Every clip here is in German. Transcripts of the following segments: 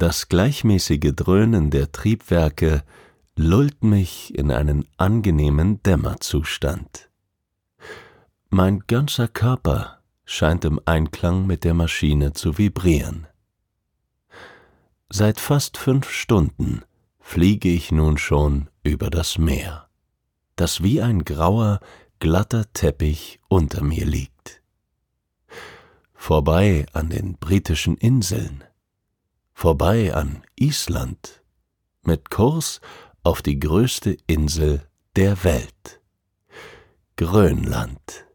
Das gleichmäßige Dröhnen der Triebwerke lullt mich in einen angenehmen Dämmerzustand. Mein ganzer Körper scheint im Einklang mit der Maschine zu vibrieren. Seit fast fünf Stunden fliege ich nun schon über das Meer, das wie ein grauer, glatter Teppich unter mir liegt. Vorbei an den britischen Inseln, vorbei an Island, mit Kurs auf die größte Insel der Welt, Grönland.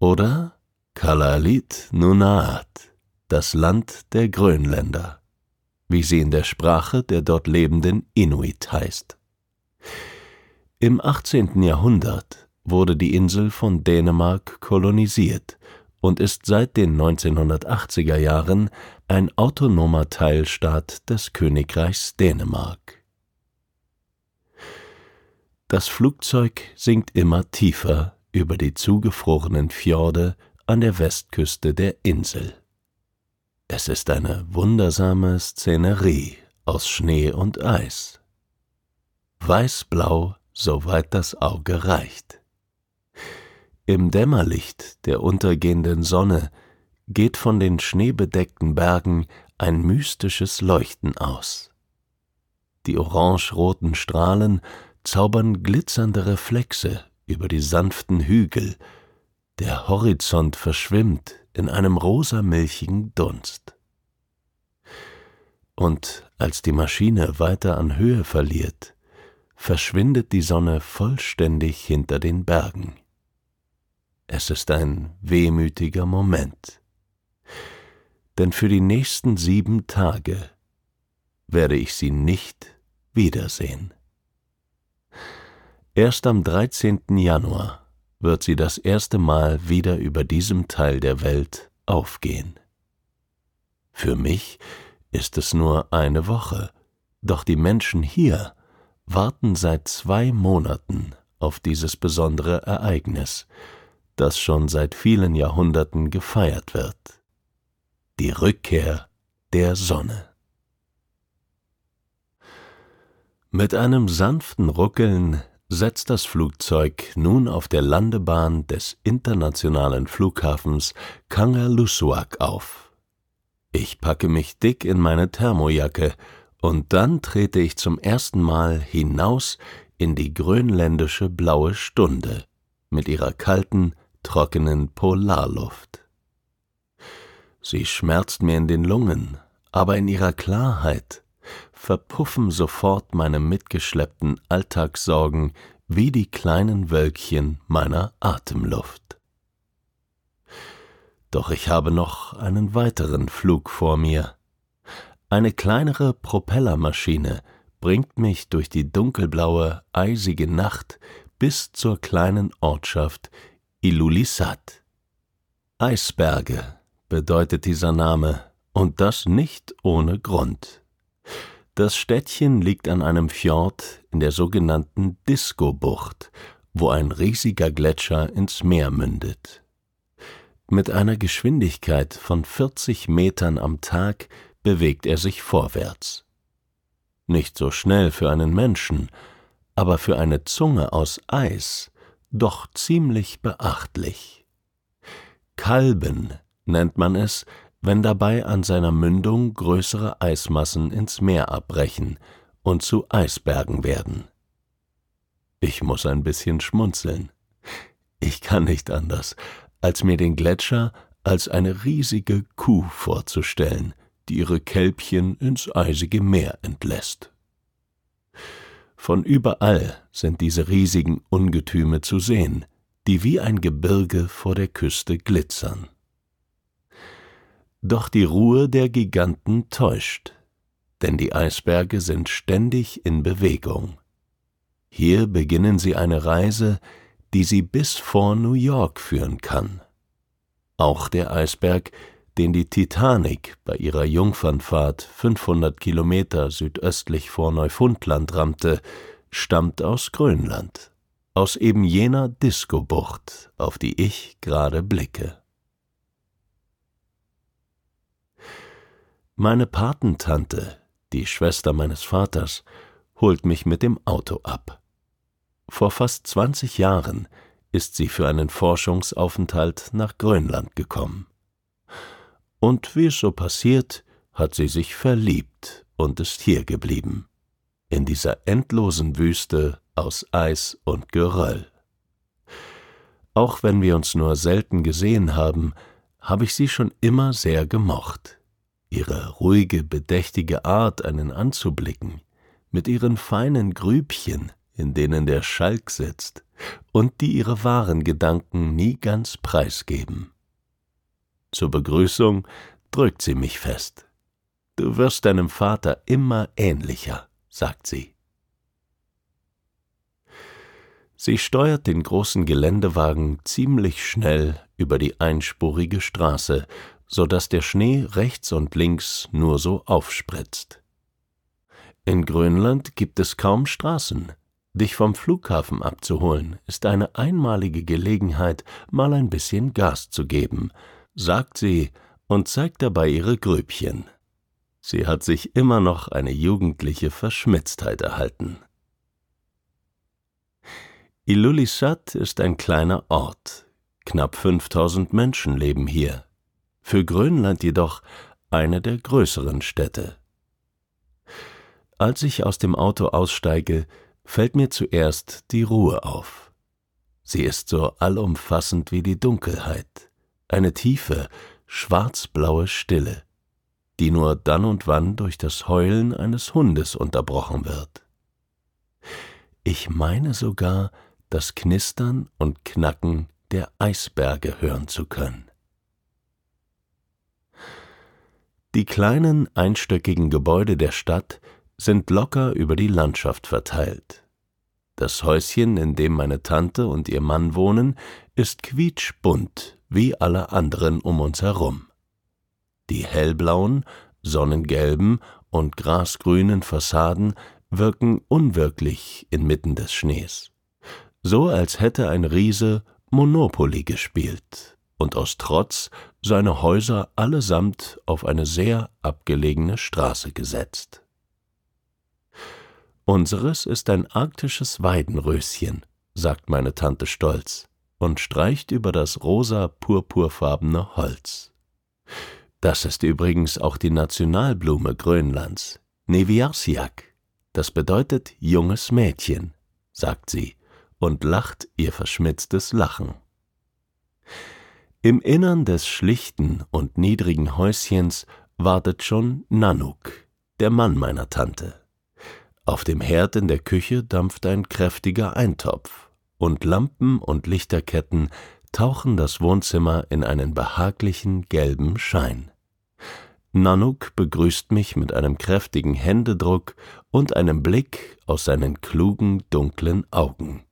Oder Kalalit Nunaat, das Land der Grönländer, wie sie in der Sprache der dort lebenden Inuit heißt. Im 18. Jahrhundert wurde die Insel von Dänemark kolonisiert und ist seit den 1980er Jahren ein autonomer Teilstaat des Königreichs Dänemark. Das Flugzeug sinkt immer tiefer über die zugefrorenen Fjorde an der Westküste der Insel. Es ist eine wundersame Szenerie aus Schnee und Eis. Weißblau, soweit das Auge reicht. Im Dämmerlicht der untergehenden Sonne geht von den schneebedeckten Bergen ein mystisches Leuchten aus. Die orangeroten Strahlen zaubern glitzernde Reflexe über die sanften Hügel, der Horizont verschwimmt in einem rosamilchigen Dunst. Und als die Maschine weiter an Höhe verliert, verschwindet die Sonne vollständig hinter den Bergen. Es ist ein wehmütiger Moment. Denn für die nächsten sieben Tage werde ich sie nicht wiedersehen. Erst am 13. Januar wird sie das erste Mal wieder über diesem Teil der Welt aufgehen. Für mich ist es nur eine Woche, doch die Menschen hier warten seit zwei Monaten auf dieses besondere Ereignis, das schon seit vielen Jahrhunderten gefeiert wird. Die Rückkehr der Sonne. Mit einem sanften Ruckeln setzt das Flugzeug nun auf der Landebahn des internationalen Flughafens Kangerlussuaq auf. Ich packe mich dick in meine Thermojacke und dann trete ich zum ersten Mal hinaus in die grönländische blaue Stunde mit ihrer kalten, trockenen Polarluft. Sie schmerzt mir in den Lungen, aber in ihrer Klarheit verpuffen sofort meine mitgeschleppten Alltagssorgen wie die kleinen Wölkchen meiner Atemluft. Doch ich habe noch einen weiteren Flug vor mir. Eine kleinere Propellermaschine bringt mich durch die dunkelblaue, eisige Nacht bis zur kleinen Ortschaft Ilulissat. Eisberge bedeutet dieser Name, und das nicht ohne Grund. Das Städtchen liegt an einem Fjord in der sogenannten Disco-Bucht, wo ein riesiger Gletscher ins Meer mündet. Mit einer Geschwindigkeit von 40 Metern am Tag bewegt er sich vorwärts. Nicht so schnell für einen Menschen, aber für eine Zunge aus Eis doch ziemlich beachtlich. Kalben nennt man es, wenn dabei an seiner Mündung größere Eismassen ins Meer abbrechen und zu Eisbergen werden. Ich muss ein bisschen schmunzeln. Ich kann nicht anders, als mir den Gletscher als eine riesige Kuh vorzustellen, die ihre Kälbchen ins eisige Meer entlässt. Von überall sind diese riesigen Ungetüme zu sehen, die wie ein Gebirge vor der Küste glitzern. Doch die Ruhe der Giganten täuscht, denn die Eisberge sind ständig in Bewegung. Hier beginnen sie eine Reise, die sie bis vor New York führen kann. Auch der Eisberg, den die Titanic bei ihrer Jungfernfahrt 500 Kilometer südöstlich vor Neufundland rammte, stammt aus Grönland, aus eben jener Disco-Bucht, auf die ich gerade blicke. Meine Patentante, die Schwester meines Vaters, holt mich mit dem Auto ab. Vor fast 20 Jahren ist sie für einen Forschungsaufenthalt nach Grönland gekommen. Und wie es so passiert, hat sie sich verliebt und ist hier geblieben, in dieser endlosen Wüste aus Eis und Geröll. Auch wenn wir uns nur selten gesehen haben, habe ich sie schon immer sehr gemocht ihre ruhige, bedächtige Art, einen anzublicken, mit ihren feinen Grübchen, in denen der Schalk sitzt, und die ihre wahren Gedanken nie ganz preisgeben. Zur Begrüßung drückt sie mich fest. Du wirst deinem Vater immer ähnlicher, sagt sie. Sie steuert den großen Geländewagen ziemlich schnell über die einspurige Straße, so dass der Schnee rechts und links nur so aufspritzt. In Grönland gibt es kaum Straßen. Dich vom Flughafen abzuholen, ist eine einmalige Gelegenheit, mal ein bisschen Gas zu geben, sagt sie und zeigt dabei ihre Grübchen. Sie hat sich immer noch eine jugendliche Verschmitztheit erhalten. Ilulissat ist ein kleiner Ort. Knapp 5000 Menschen leben hier für Grönland jedoch eine der größeren Städte. Als ich aus dem Auto aussteige, fällt mir zuerst die Ruhe auf. Sie ist so allumfassend wie die Dunkelheit, eine tiefe, schwarzblaue Stille, die nur dann und wann durch das Heulen eines Hundes unterbrochen wird. Ich meine sogar, das Knistern und Knacken der Eisberge hören zu können. Die kleinen einstöckigen Gebäude der Stadt sind locker über die Landschaft verteilt. Das Häuschen, in dem meine Tante und ihr Mann wohnen, ist quietschbunt wie alle anderen um uns herum. Die hellblauen, sonnengelben und grasgrünen Fassaden wirken unwirklich inmitten des Schnees, so als hätte ein Riese Monopoly gespielt und aus Trotz seine Häuser allesamt auf eine sehr abgelegene Straße gesetzt. Unseres ist ein arktisches Weidenröschen, sagt meine Tante stolz und streicht über das rosa purpurfarbene Holz. Das ist übrigens auch die Nationalblume Grönlands, Neviarsiak. Das bedeutet junges Mädchen, sagt sie und lacht ihr verschmitztes Lachen. Im Innern des schlichten und niedrigen Häuschens wartet schon Nanuk, der Mann meiner Tante. Auf dem Herd in der Küche dampft ein kräftiger Eintopf, und Lampen und Lichterketten tauchen das Wohnzimmer in einen behaglichen gelben Schein. Nanuk begrüßt mich mit einem kräftigen Händedruck und einem Blick aus seinen klugen, dunklen Augen.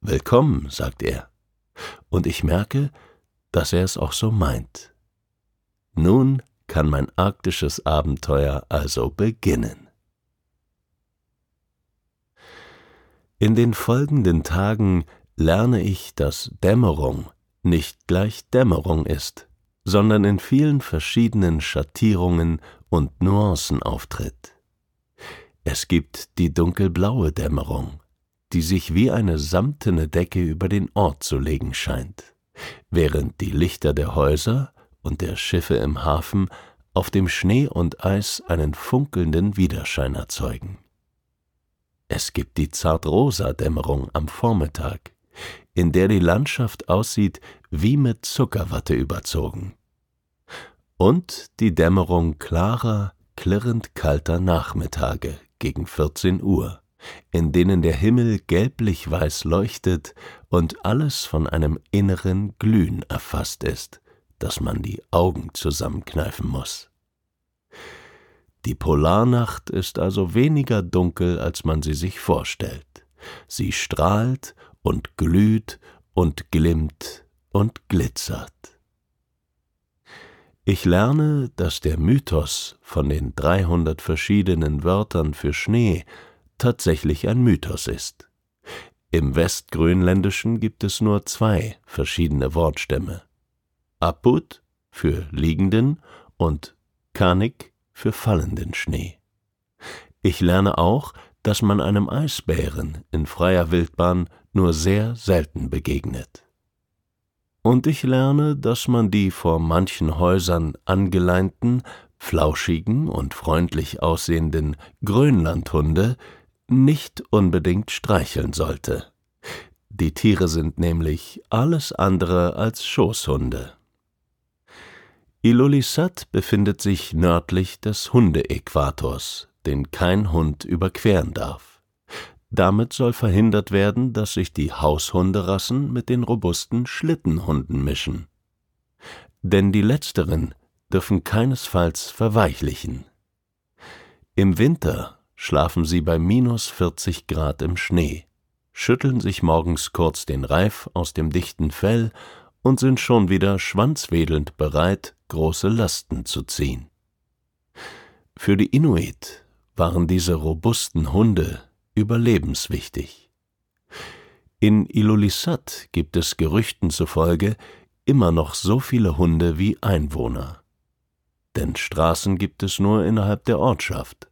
Willkommen, sagt er. Und ich merke, dass er es auch so meint. Nun kann mein arktisches Abenteuer also beginnen. In den folgenden Tagen lerne ich, dass Dämmerung nicht gleich Dämmerung ist, sondern in vielen verschiedenen Schattierungen und Nuancen auftritt. Es gibt die dunkelblaue Dämmerung, die sich wie eine samtene Decke über den Ort zu legen scheint während die Lichter der Häuser und der Schiffe im Hafen auf dem Schnee und Eis einen funkelnden Widerschein erzeugen. Es gibt die zartrosa Dämmerung am Vormittag, in der die Landschaft aussieht wie mit Zuckerwatte überzogen. Und die Dämmerung klarer, klirrend kalter Nachmittage gegen 14 Uhr, in denen der Himmel gelblich-weiß leuchtet und alles von einem inneren Glühen erfasst ist, dass man die Augen zusammenkneifen muss. Die Polarnacht ist also weniger dunkel, als man sie sich vorstellt. Sie strahlt und glüht und glimmt und glitzert. Ich lerne, dass der Mythos von den 300 verschiedenen Wörtern für Schnee tatsächlich ein Mythos ist. Im Westgrönländischen gibt es nur zwei verschiedene Wortstämme. Aput für liegenden und Kanik für fallenden Schnee. Ich lerne auch, dass man einem Eisbären in freier Wildbahn nur sehr selten begegnet. Und ich lerne, dass man die vor manchen Häusern angeleinten, flauschigen und freundlich aussehenden Grönlandhunde nicht unbedingt streicheln sollte. Die Tiere sind nämlich alles andere als Schoßhunde. Ilulissat befindet sich nördlich des Hundeäquators, den kein Hund überqueren darf. Damit soll verhindert werden, dass sich die Haushunderassen mit den robusten Schlittenhunden mischen. Denn die letzteren dürfen keinesfalls verweichlichen. Im Winter schlafen sie bei minus 40 Grad im Schnee, schütteln sich morgens kurz den Reif aus dem dichten Fell und sind schon wieder schwanzwedelnd bereit, große Lasten zu ziehen. Für die Inuit waren diese robusten Hunde überlebenswichtig. In Ilulissat gibt es Gerüchten zufolge immer noch so viele Hunde wie Einwohner. Denn Straßen gibt es nur innerhalb der Ortschaft.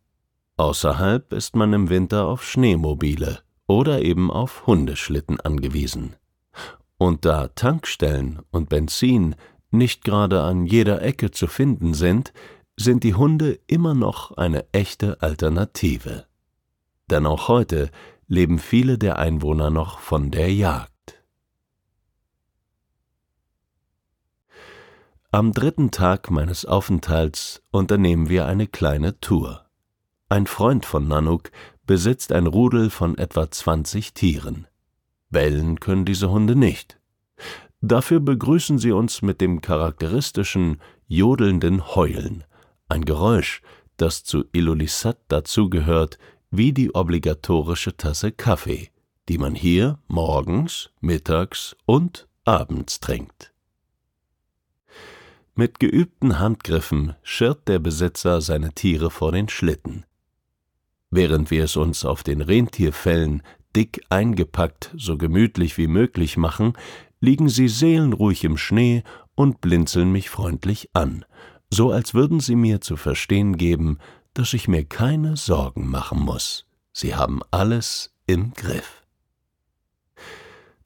Außerhalb ist man im Winter auf Schneemobile oder eben auf Hundeschlitten angewiesen. Und da Tankstellen und Benzin nicht gerade an jeder Ecke zu finden sind, sind die Hunde immer noch eine echte Alternative denn auch heute leben viele der Einwohner noch von der Jagd. Am dritten Tag meines Aufenthalts unternehmen wir eine kleine Tour. Ein Freund von Nanook besitzt ein Rudel von etwa 20 Tieren. Bellen können diese Hunde nicht. Dafür begrüßen sie uns mit dem charakteristischen, jodelnden Heulen, ein Geräusch, das zu Ilulissat dazugehört, wie die obligatorische Tasse Kaffee, die man hier morgens, mittags und abends trinkt. Mit geübten Handgriffen schirrt der Besitzer seine Tiere vor den Schlitten. Während wir es uns auf den Rentierfällen dick eingepackt so gemütlich wie möglich machen, liegen sie seelenruhig im Schnee und blinzeln mich freundlich an, so als würden sie mir zu verstehen geben, dass ich mir keine Sorgen machen muss. Sie haben alles im Griff.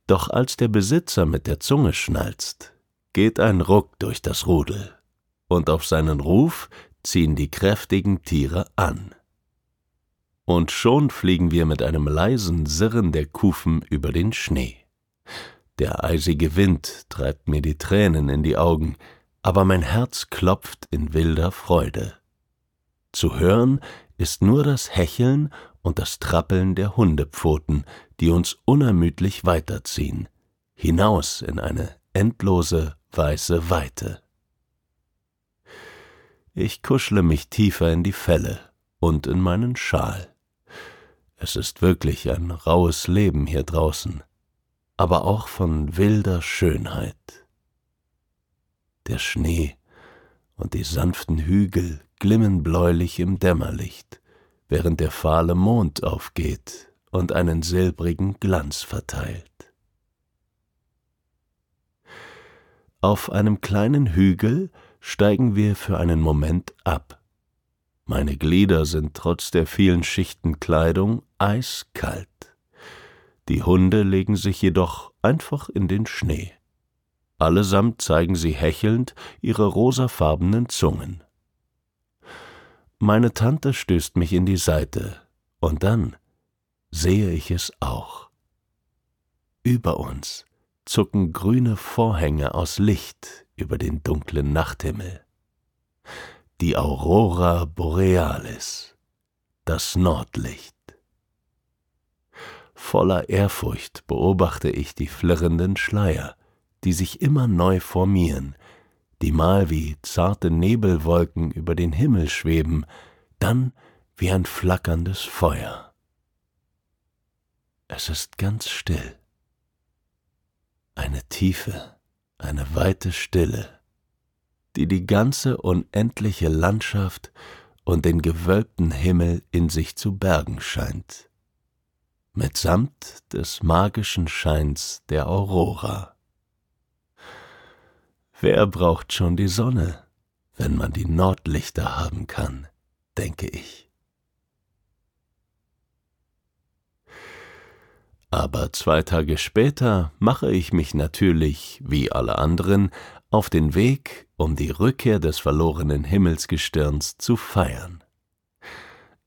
Doch als der Besitzer mit der Zunge schnalzt, geht ein Ruck durch das Rudel, und auf seinen Ruf ziehen die kräftigen Tiere an. Und schon fliegen wir mit einem leisen Sirren der Kufen über den Schnee. Der eisige Wind treibt mir die Tränen in die Augen, aber mein Herz klopft in wilder Freude. Zu hören ist nur das Hecheln und das Trappeln der Hundepfoten, die uns unermüdlich weiterziehen, hinaus in eine endlose weiße Weite. Ich kuschle mich tiefer in die Felle und in meinen Schal. Es ist wirklich ein raues Leben hier draußen, aber auch von wilder Schönheit. Der Schnee und die sanften Hügel glimmen bläulich im Dämmerlicht, während der fahle Mond aufgeht und einen silbrigen Glanz verteilt. Auf einem kleinen Hügel steigen wir für einen Moment ab. Meine Glieder sind trotz der vielen Schichten Kleidung eiskalt. Die Hunde legen sich jedoch einfach in den Schnee. Allesamt zeigen sie hechelnd ihre rosafarbenen Zungen. Meine Tante stößt mich in die Seite, und dann sehe ich es auch. Über uns zucken grüne Vorhänge aus Licht über den dunklen Nachthimmel. Die Aurora Borealis, das Nordlicht. Voller Ehrfurcht beobachte ich die flirrenden Schleier, die sich immer neu formieren, die mal wie zarte Nebelwolken über den Himmel schweben, dann wie ein flackerndes Feuer. Es ist ganz still. Eine tiefe, eine weite Stille, die die ganze unendliche Landschaft und den gewölbten Himmel in sich zu bergen scheint, mitsamt des magischen Scheins der Aurora. Wer braucht schon die Sonne, wenn man die Nordlichter haben kann, denke ich. Aber zwei Tage später mache ich mich natürlich, wie alle anderen, auf den Weg, um die Rückkehr des verlorenen Himmelsgestirns zu feiern.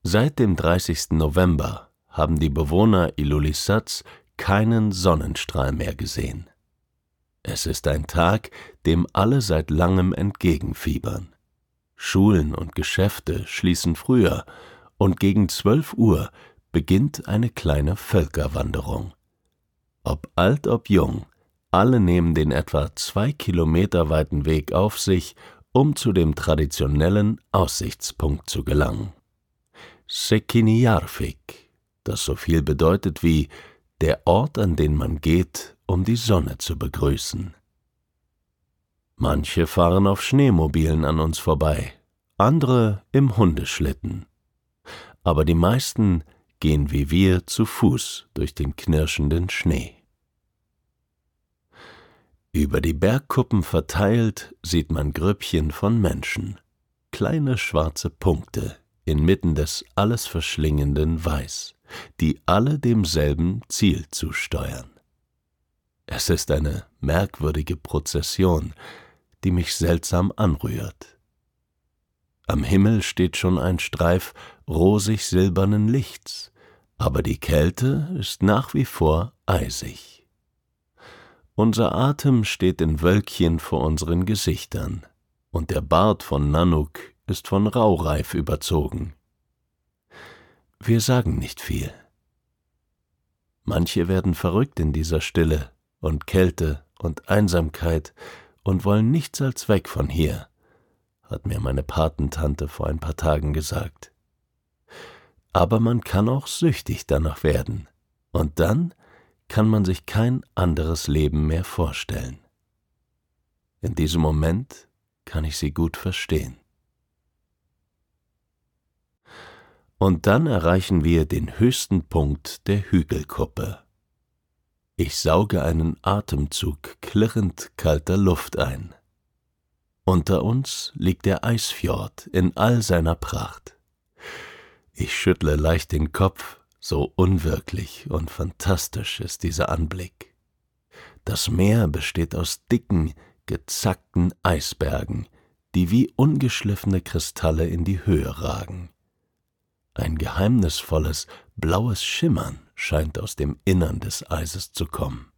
Seit dem 30. November haben die Bewohner Ilulissats keinen Sonnenstrahl mehr gesehen. Es ist ein Tag, dem alle seit langem entgegenfiebern. Schulen und Geschäfte schließen früher, und gegen zwölf Uhr beginnt eine kleine Völkerwanderung. Ob alt, ob jung, alle nehmen den etwa zwei Kilometer weiten Weg auf sich, um zu dem traditionellen Aussichtspunkt zu gelangen. Sekinijarfik, das so viel bedeutet wie der Ort, an den man geht, um die Sonne zu begrüßen. Manche fahren auf Schneemobilen an uns vorbei, andere im Hundeschlitten. Aber die meisten gehen wie wir zu Fuß durch den knirschenden Schnee. Über die Bergkuppen verteilt sieht man Grüppchen von Menschen, kleine schwarze Punkte inmitten des alles verschlingenden Weiß, die alle demselben Ziel zusteuern. Es ist eine merkwürdige Prozession, die mich seltsam anrührt. Am Himmel steht schon ein Streif rosig silbernen Lichts, aber die Kälte ist nach wie vor eisig. Unser Atem steht in Wölkchen vor unseren Gesichtern, und der Bart von Nanuk ist von Raureif überzogen. Wir sagen nicht viel. Manche werden verrückt in dieser Stille und Kälte und Einsamkeit und wollen nichts als weg von hier, hat mir meine Patentante vor ein paar Tagen gesagt. Aber man kann auch süchtig danach werden, und dann kann man sich kein anderes Leben mehr vorstellen. In diesem Moment kann ich sie gut verstehen. Und dann erreichen wir den höchsten Punkt der Hügelkuppe. Ich sauge einen Atemzug klirrend kalter Luft ein. Unter uns liegt der Eisfjord in all seiner Pracht. Ich schüttle leicht den Kopf, so unwirklich und fantastisch ist dieser Anblick. Das Meer besteht aus dicken, gezackten Eisbergen, die wie ungeschliffene Kristalle in die Höhe ragen. Ein geheimnisvolles, blaues Schimmern scheint aus dem Innern des Eises zu kommen.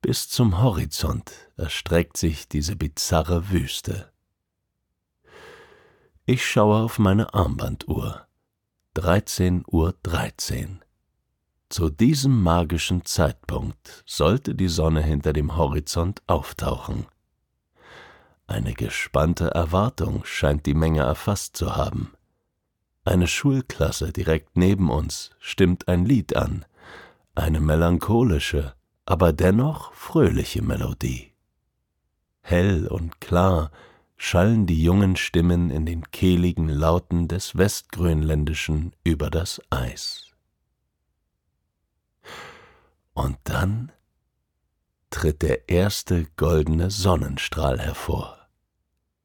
Bis zum Horizont erstreckt sich diese bizarre Wüste. Ich schaue auf meine Armbanduhr. 13.13 Uhr. 13. Zu diesem magischen Zeitpunkt sollte die Sonne hinter dem Horizont auftauchen. Eine gespannte Erwartung scheint die Menge erfasst zu haben. Eine Schulklasse direkt neben uns stimmt ein Lied an, eine melancholische, aber dennoch fröhliche Melodie. Hell und klar schallen die jungen Stimmen in den kehligen Lauten des Westgrönländischen über das Eis. Und dann tritt der erste goldene Sonnenstrahl hervor.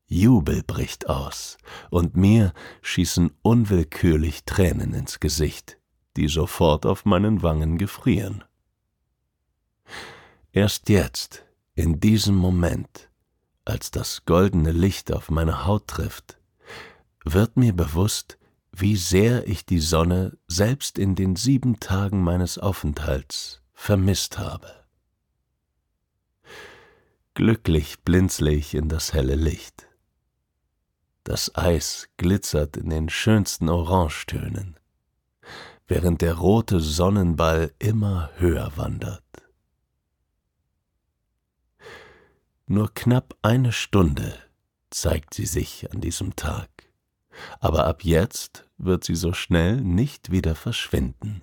Jubel bricht aus, und mir schießen unwillkürlich Tränen ins Gesicht, die sofort auf meinen Wangen gefrieren. Erst jetzt, in diesem Moment, als das goldene Licht auf meine Haut trifft, wird mir bewusst, wie sehr ich die Sonne selbst in den sieben Tagen meines Aufenthalts vermisst habe. Glücklich blinzle ich in das helle Licht. Das Eis glitzert in den schönsten Orangetönen, während der rote Sonnenball immer höher wandert. Nur knapp eine Stunde zeigt sie sich an diesem Tag, aber ab jetzt wird sie so schnell nicht wieder verschwinden.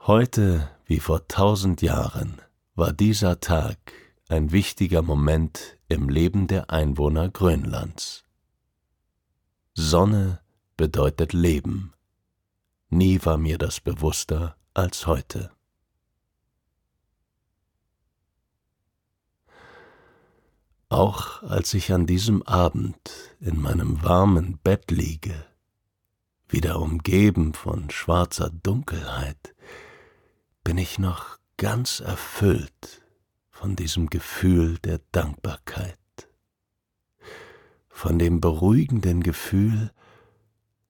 Heute wie vor tausend Jahren war dieser Tag ein wichtiger Moment im Leben der Einwohner Grönlands. Sonne bedeutet Leben. Nie war mir das bewusster als heute. Auch als ich an diesem Abend in meinem warmen Bett liege, wieder umgeben von schwarzer Dunkelheit, bin ich noch ganz erfüllt von diesem Gefühl der Dankbarkeit, von dem beruhigenden Gefühl,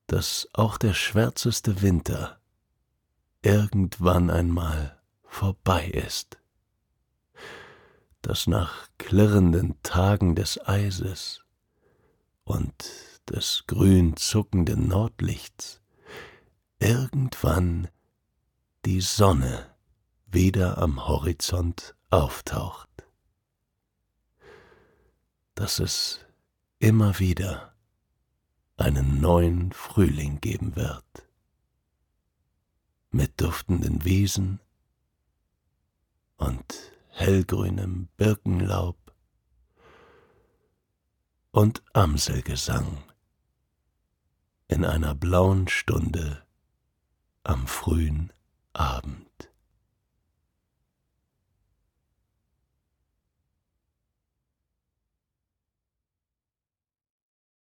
dass auch der schwärzeste Winter irgendwann einmal vorbei ist, dass nach klirrenden Tagen des Eises und des grün zuckenden Nordlichts irgendwann die Sonne wieder am Horizont auftaucht, dass es immer wieder einen neuen Frühling geben wird, mit duftenden Wiesen und hellgrünem Birkenlaub und Amselgesang in einer blauen Stunde am frühen Abend.